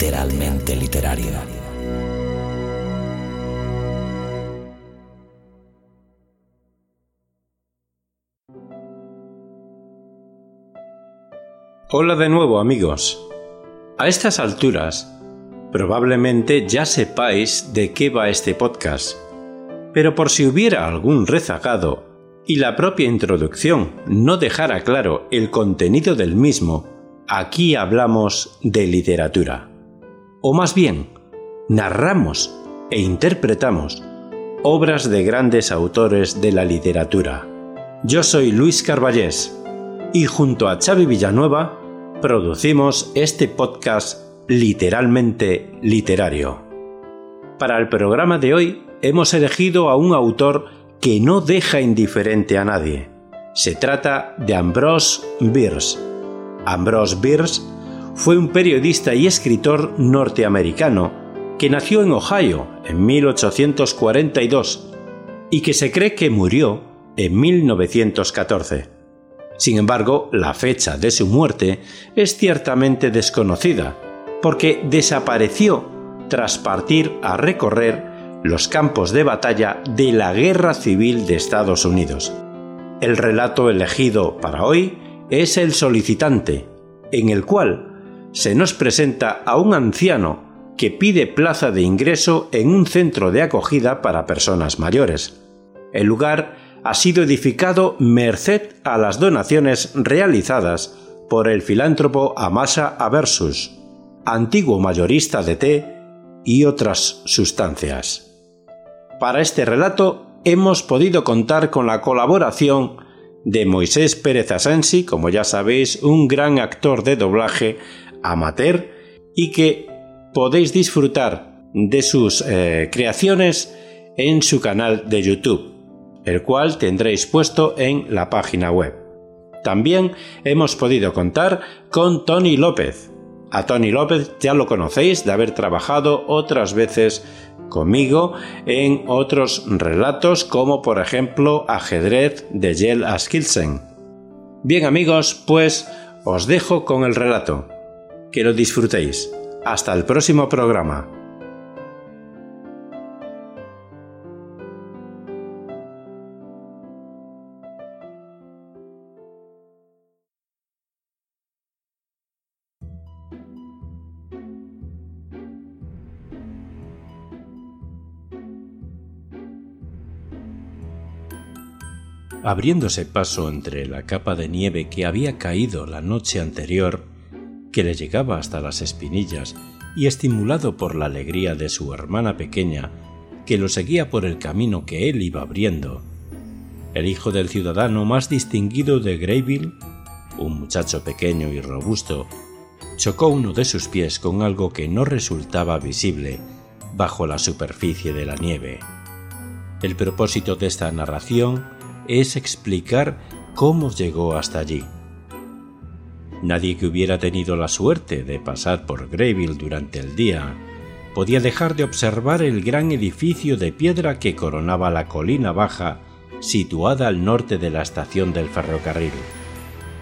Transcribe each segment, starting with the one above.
Literalmente literario. Hola de nuevo amigos. A estas alturas, probablemente ya sepáis de qué va este podcast, pero por si hubiera algún rezagado y la propia introducción no dejara claro el contenido del mismo, aquí hablamos de literatura. O más bien, narramos e interpretamos obras de grandes autores de la literatura. Yo soy Luis Carballés y junto a Xavi Villanueva producimos este podcast literalmente literario. Para el programa de hoy hemos elegido a un autor que no deja indiferente a nadie. Se trata de Ambrose Bierce. Ambrose Bierce fue un periodista y escritor norteamericano que nació en Ohio en 1842 y que se cree que murió en 1914. Sin embargo, la fecha de su muerte es ciertamente desconocida, porque desapareció tras partir a recorrer los campos de batalla de la Guerra Civil de Estados Unidos. El relato elegido para hoy es El solicitante, en el cual se nos presenta a un anciano que pide plaza de ingreso en un centro de acogida para personas mayores. El lugar ha sido edificado merced a las donaciones realizadas por el filántropo Amasa Aversus, antiguo mayorista de té y otras sustancias. Para este relato hemos podido contar con la colaboración de Moisés Pérez Asensi, como ya sabéis, un gran actor de doblaje amateur y que podéis disfrutar de sus eh, creaciones en su canal de YouTube el cual tendréis puesto en la página web. También hemos podido contar con Tony López. A Tony López ya lo conocéis de haber trabajado otras veces conmigo en otros relatos como por ejemplo Ajedrez de Jell Askilsen. Bien amigos, pues os dejo con el relato. Que lo disfrutéis. Hasta el próximo programa. abriéndose paso entre la capa de nieve que había caído la noche anterior, que le llegaba hasta las espinillas, y estimulado por la alegría de su hermana pequeña, que lo seguía por el camino que él iba abriendo, el hijo del ciudadano más distinguido de Greyville, un muchacho pequeño y robusto, chocó uno de sus pies con algo que no resultaba visible bajo la superficie de la nieve. El propósito de esta narración es explicar cómo llegó hasta allí. Nadie que hubiera tenido la suerte de pasar por Greyville durante el día podía dejar de observar el gran edificio de piedra que coronaba la colina baja situada al norte de la estación del ferrocarril,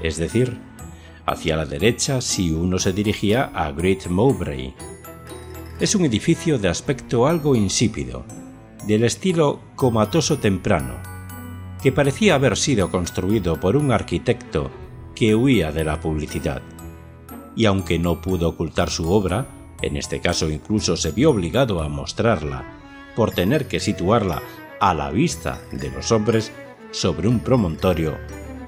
es decir, hacia la derecha si uno se dirigía a Great Mowbray. Es un edificio de aspecto algo insípido, del estilo comatoso temprano, que parecía haber sido construido por un arquitecto que huía de la publicidad. Y aunque no pudo ocultar su obra, en este caso incluso se vio obligado a mostrarla, por tener que situarla a la vista de los hombres sobre un promontorio,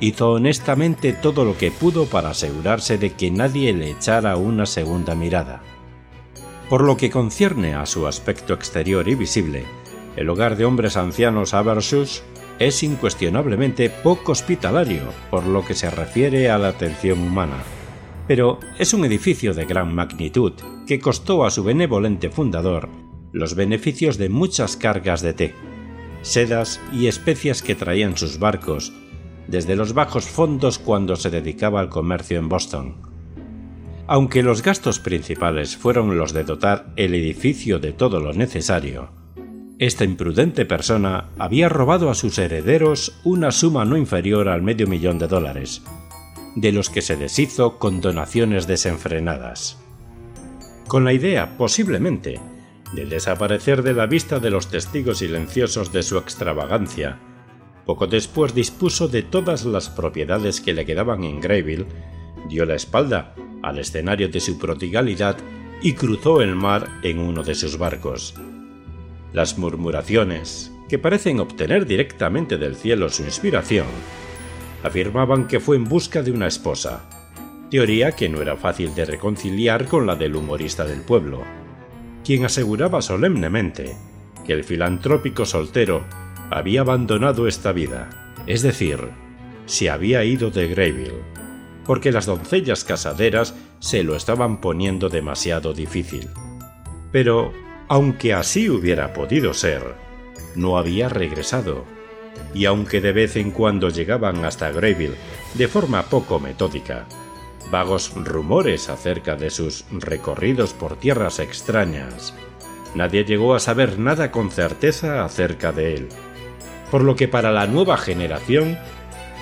hizo honestamente todo lo que pudo para asegurarse de que nadie le echara una segunda mirada. Por lo que concierne a su aspecto exterior y visible, el hogar de hombres ancianos Abershus es incuestionablemente poco hospitalario por lo que se refiere a la atención humana. Pero es un edificio de gran magnitud que costó a su benevolente fundador los beneficios de muchas cargas de té, sedas y especias que traían sus barcos desde los bajos fondos cuando se dedicaba al comercio en Boston. Aunque los gastos principales fueron los de dotar el edificio de todo lo necesario, esta imprudente persona había robado a sus herederos una suma no inferior al medio millón de dólares, de los que se deshizo con donaciones desenfrenadas. Con la idea, posiblemente, de desaparecer de la vista de los testigos silenciosos de su extravagancia, poco después dispuso de todas las propiedades que le quedaban en Greyville, dio la espalda al escenario de su prodigalidad y cruzó el mar en uno de sus barcos. Las murmuraciones, que parecen obtener directamente del cielo su inspiración, afirmaban que fue en busca de una esposa, teoría que no era fácil de reconciliar con la del humorista del pueblo, quien aseguraba solemnemente que el filantrópico soltero había abandonado esta vida, es decir, se había ido de Greyville, porque las doncellas casaderas se lo estaban poniendo demasiado difícil. Pero, aunque así hubiera podido ser, no había regresado, y aunque de vez en cuando llegaban hasta Greyville de forma poco metódica, vagos rumores acerca de sus recorridos por tierras extrañas, nadie llegó a saber nada con certeza acerca de él por lo que para la nueva generación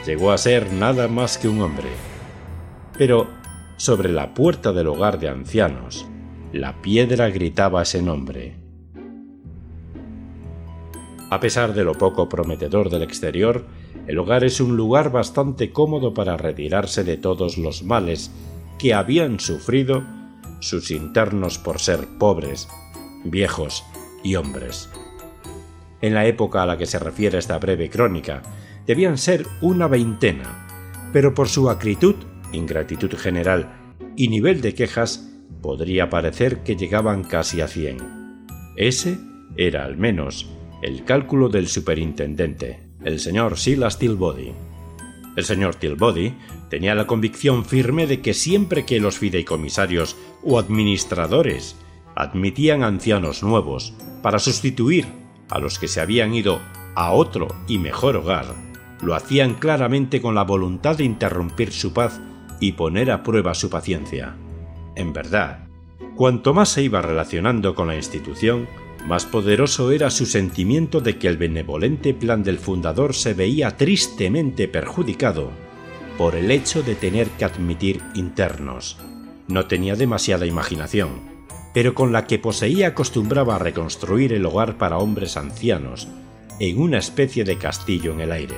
llegó a ser nada más que un hombre. Pero sobre la puerta del hogar de ancianos, la piedra gritaba ese nombre. A pesar de lo poco prometedor del exterior, el hogar es un lugar bastante cómodo para retirarse de todos los males que habían sufrido sus internos por ser pobres, viejos y hombres en la época a la que se refiere esta breve crónica, debían ser una veintena, pero por su acritud, ingratitud general y nivel de quejas, podría parecer que llegaban casi a cien. Ese era al menos el cálculo del superintendente, el señor Silas Tilbody. El señor Tilbody tenía la convicción firme de que siempre que los fideicomisarios o administradores admitían ancianos nuevos para sustituir a los que se habían ido a otro y mejor hogar, lo hacían claramente con la voluntad de interrumpir su paz y poner a prueba su paciencia. En verdad, cuanto más se iba relacionando con la institución, más poderoso era su sentimiento de que el benevolente plan del fundador se veía tristemente perjudicado por el hecho de tener que admitir internos. No tenía demasiada imaginación, pero con la que poseía acostumbraba a reconstruir el hogar para hombres ancianos, en una especie de castillo en el aire,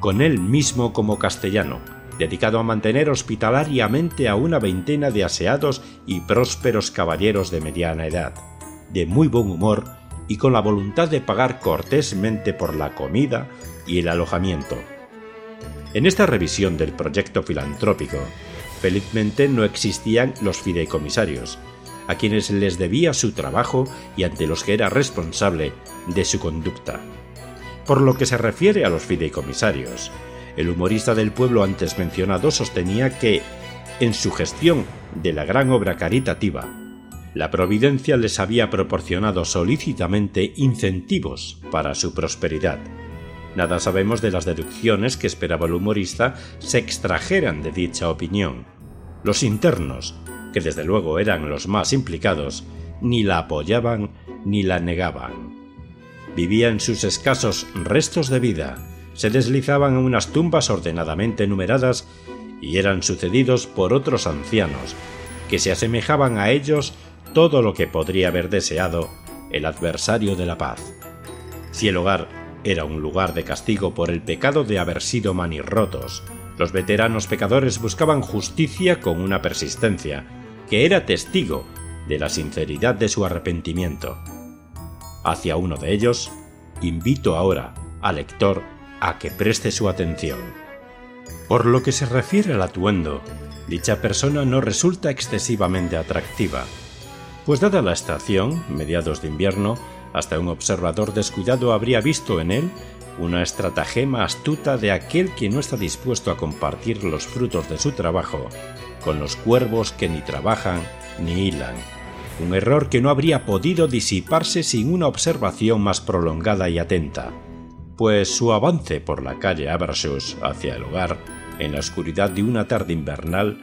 con él mismo como castellano, dedicado a mantener hospitalariamente a una veintena de aseados y prósperos caballeros de mediana edad, de muy buen humor y con la voluntad de pagar cortésmente por la comida y el alojamiento. En esta revisión del proyecto filantrópico, felizmente no existían los fideicomisarios, a quienes les debía su trabajo y ante los que era responsable de su conducta. Por lo que se refiere a los fideicomisarios, el humorista del pueblo antes mencionado sostenía que, en su gestión de la gran obra caritativa, la Providencia les había proporcionado solícitamente incentivos para su prosperidad. Nada sabemos de las deducciones que esperaba el humorista se extrajeran de dicha opinión. Los internos que desde luego eran los más implicados, ni la apoyaban ni la negaban. Vivían sus escasos restos de vida, se deslizaban en unas tumbas ordenadamente numeradas y eran sucedidos por otros ancianos, que se asemejaban a ellos todo lo que podría haber deseado el adversario de la paz. Si el hogar era un lugar de castigo por el pecado de haber sido manirrotos, los veteranos pecadores buscaban justicia con una persistencia que era testigo de la sinceridad de su arrepentimiento. Hacia uno de ellos, invito ahora al lector a que preste su atención. Por lo que se refiere al atuendo, dicha persona no resulta excesivamente atractiva, pues dada la estación, mediados de invierno, hasta un observador descuidado habría visto en él una estratagema astuta de aquel que no está dispuesto a compartir los frutos de su trabajo con los cuervos que ni trabajan ni hilan. Un error que no habría podido disiparse sin una observación más prolongada y atenta, pues su avance por la calle Abersus hacia el hogar, en la oscuridad de una tarde invernal,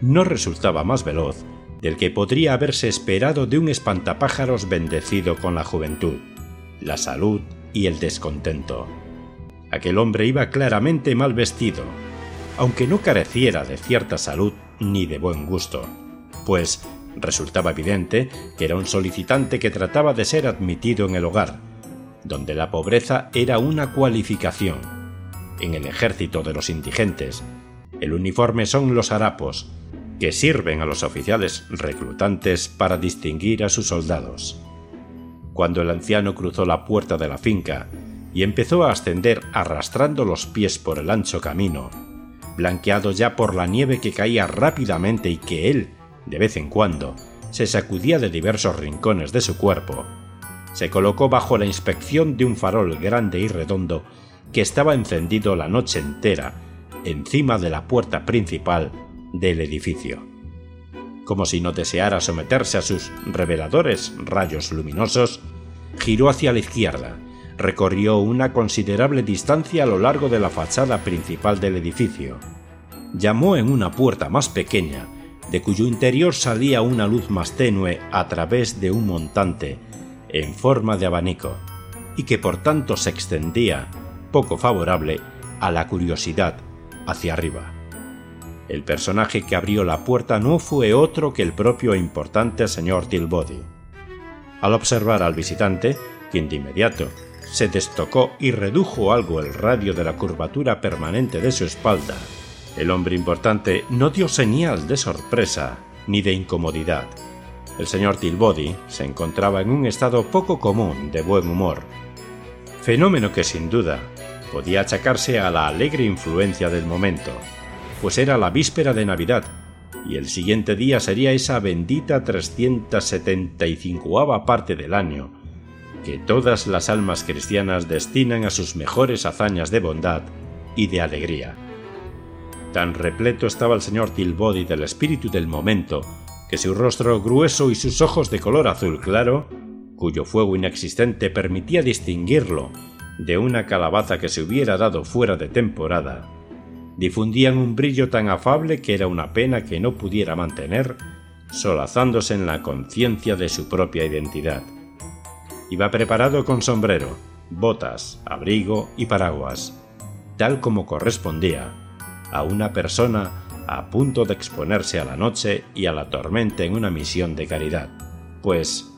no resultaba más veloz del que podría haberse esperado de un espantapájaros bendecido con la juventud, la salud y el descontento. Aquel hombre iba claramente mal vestido, aunque no careciera de cierta salud ni de buen gusto, pues resultaba evidente que era un solicitante que trataba de ser admitido en el hogar, donde la pobreza era una cualificación. En el ejército de los indigentes, el uniforme son los harapos, que sirven a los oficiales reclutantes para distinguir a sus soldados. Cuando el anciano cruzó la puerta de la finca y empezó a ascender arrastrando los pies por el ancho camino, blanqueado ya por la nieve que caía rápidamente y que él, de vez en cuando, se sacudía de diversos rincones de su cuerpo, se colocó bajo la inspección de un farol grande y redondo que estaba encendido la noche entera encima de la puerta principal del edificio. Como si no deseara someterse a sus reveladores rayos luminosos, giró hacia la izquierda, recorrió una considerable distancia a lo largo de la fachada principal del edificio. Llamó en una puerta más pequeña, de cuyo interior salía una luz más tenue a través de un montante en forma de abanico, y que por tanto se extendía, poco favorable, a la curiosidad hacia arriba. El personaje que abrió la puerta no fue otro que el propio e importante señor Tilbody. Al observar al visitante, quien de inmediato se destocó y redujo algo el radio de la curvatura permanente de su espalda, el hombre importante no dio señal de sorpresa ni de incomodidad. El señor Tilbody se encontraba en un estado poco común de buen humor, fenómeno que sin duda podía achacarse a la alegre influencia del momento pues era la víspera de Navidad, y el siguiente día sería esa bendita 375 parte del año, que todas las almas cristianas destinan a sus mejores hazañas de bondad y de alegría. Tan repleto estaba el señor Tilbody del espíritu del momento, que su rostro grueso y sus ojos de color azul claro, cuyo fuego inexistente permitía distinguirlo de una calabaza que se hubiera dado fuera de temporada, difundían un brillo tan afable que era una pena que no pudiera mantener, solazándose en la conciencia de su propia identidad. Iba preparado con sombrero, botas, abrigo y paraguas, tal como correspondía a una persona a punto de exponerse a la noche y a la tormenta en una misión de caridad, pues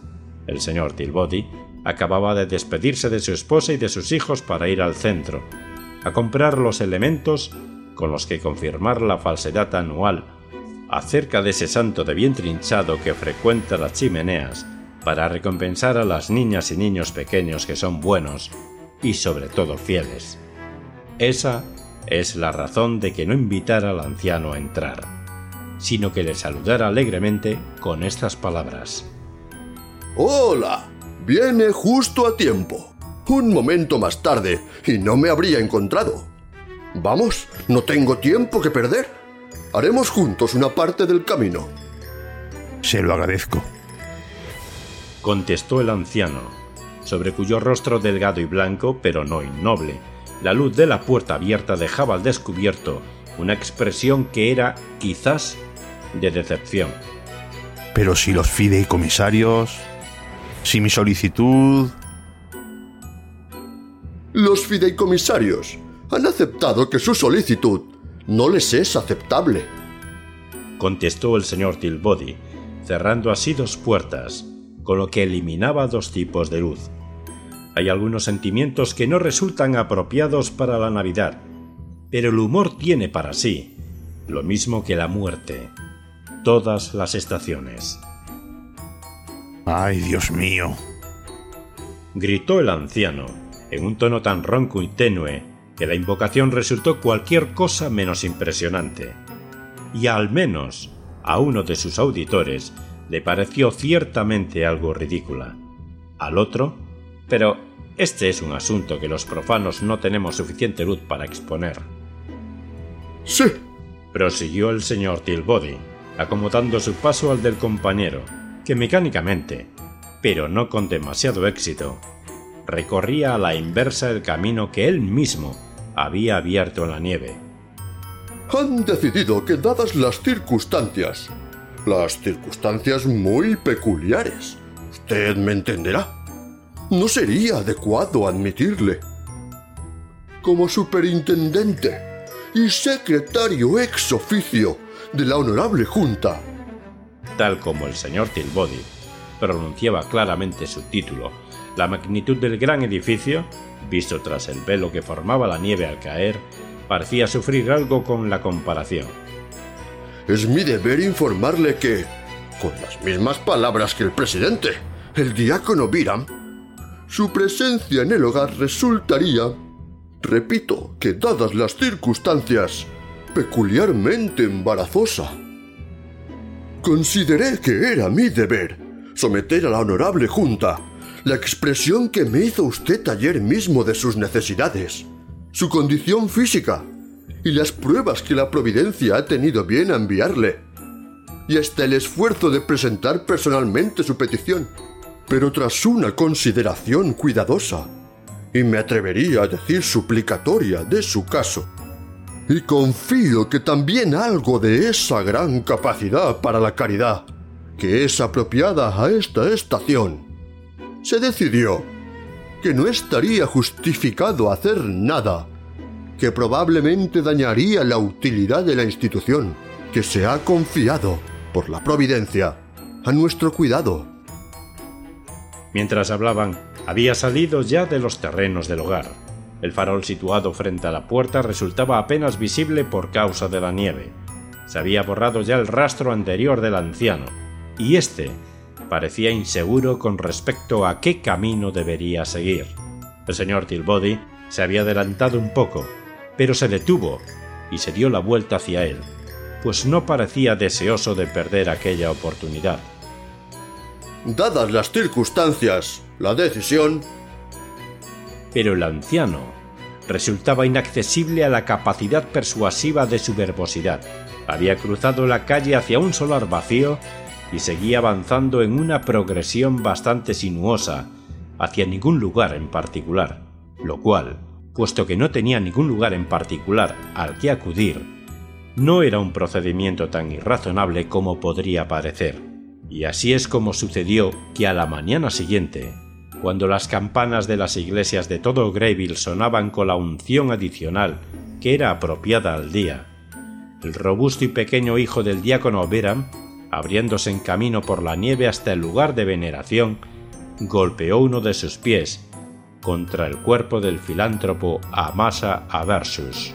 el señor Tilbody acababa de despedirse de su esposa y de sus hijos para ir al centro, a comprar los elementos con los que confirmar la falsedad anual acerca de ese santo de vientre hinchado que frecuenta las chimeneas para recompensar a las niñas y niños pequeños que son buenos y sobre todo fieles. Esa es la razón de que no invitara al anciano a entrar, sino que le saludara alegremente con estas palabras. Hola, viene justo a tiempo. Un momento más tarde y no me habría encontrado. Vamos, no tengo tiempo que perder. Haremos juntos una parte del camino. Se lo agradezco. Contestó el anciano, sobre cuyo rostro delgado y blanco, pero no innoble, la luz de la puerta abierta dejaba al descubierto una expresión que era, quizás, de decepción. Pero si los fideicomisarios... Si mi solicitud... Los fideicomisarios han aceptado que su solicitud no les es aceptable. Contestó el señor Tilbody, cerrando así dos puertas, con lo que eliminaba dos tipos de luz. Hay algunos sentimientos que no resultan apropiados para la Navidad, pero el humor tiene para sí lo mismo que la muerte, todas las estaciones. ¡Ay, Dios mío! gritó el anciano, en un tono tan ronco y tenue que la invocación resultó cualquier cosa menos impresionante. Y al menos a uno de sus auditores le pareció ciertamente algo ridícula. Al otro, pero este es un asunto que los profanos no tenemos suficiente luz para exponer. Sí, prosiguió el señor Tilbody, acomodando su paso al del compañero, que mecánicamente, pero no con demasiado éxito, recorría a la inversa el camino que él mismo había abierto en la nieve. Han decidido que dadas las circunstancias, las circunstancias muy peculiares, usted me entenderá, no sería adecuado admitirle. Como superintendente y secretario ex oficio de la Honorable Junta, tal como el señor Tilbody pronunciaba claramente su título, la magnitud del gran edificio, visto tras el velo que formaba la nieve al caer, parecía sufrir algo con la comparación. Es mi deber informarle que, con las mismas palabras que el presidente, el diácono Biram, su presencia en el hogar resultaría, repito, que dadas las circunstancias, peculiarmente embarazosa. Consideré que era mi deber someter a la honorable Junta la expresión que me hizo usted ayer mismo de sus necesidades, su condición física y las pruebas que la Providencia ha tenido bien a enviarle, y hasta el esfuerzo de presentar personalmente su petición, pero tras una consideración cuidadosa, y me atrevería a decir suplicatoria de su caso. Y confío que también algo de esa gran capacidad para la caridad, que es apropiada a esta estación, se decidió que no estaría justificado hacer nada que probablemente dañaría la utilidad de la institución que se ha confiado por la providencia a nuestro cuidado. Mientras hablaban, había salido ya de los terrenos del hogar. El farol situado frente a la puerta resultaba apenas visible por causa de la nieve. Se había borrado ya el rastro anterior del anciano, y éste parecía inseguro con respecto a qué camino debería seguir. El señor Tilbody se había adelantado un poco, pero se detuvo y se dio la vuelta hacia él, pues no parecía deseoso de perder aquella oportunidad. Dadas las circunstancias, la decisión... Pero el anciano resultaba inaccesible a la capacidad persuasiva de su verbosidad. Había cruzado la calle hacia un solar vacío y seguía avanzando en una progresión bastante sinuosa, hacia ningún lugar en particular, lo cual, puesto que no tenía ningún lugar en particular al que acudir, no era un procedimiento tan irrazonable como podría parecer. Y así es como sucedió que a la mañana siguiente, cuando las campanas de las iglesias de todo Greyville sonaban con la unción adicional que era apropiada al día, el robusto y pequeño hijo del diácono Beram abriéndose en camino por la nieve hasta el lugar de veneración, golpeó uno de sus pies contra el cuerpo del filántropo Amasa Aversus.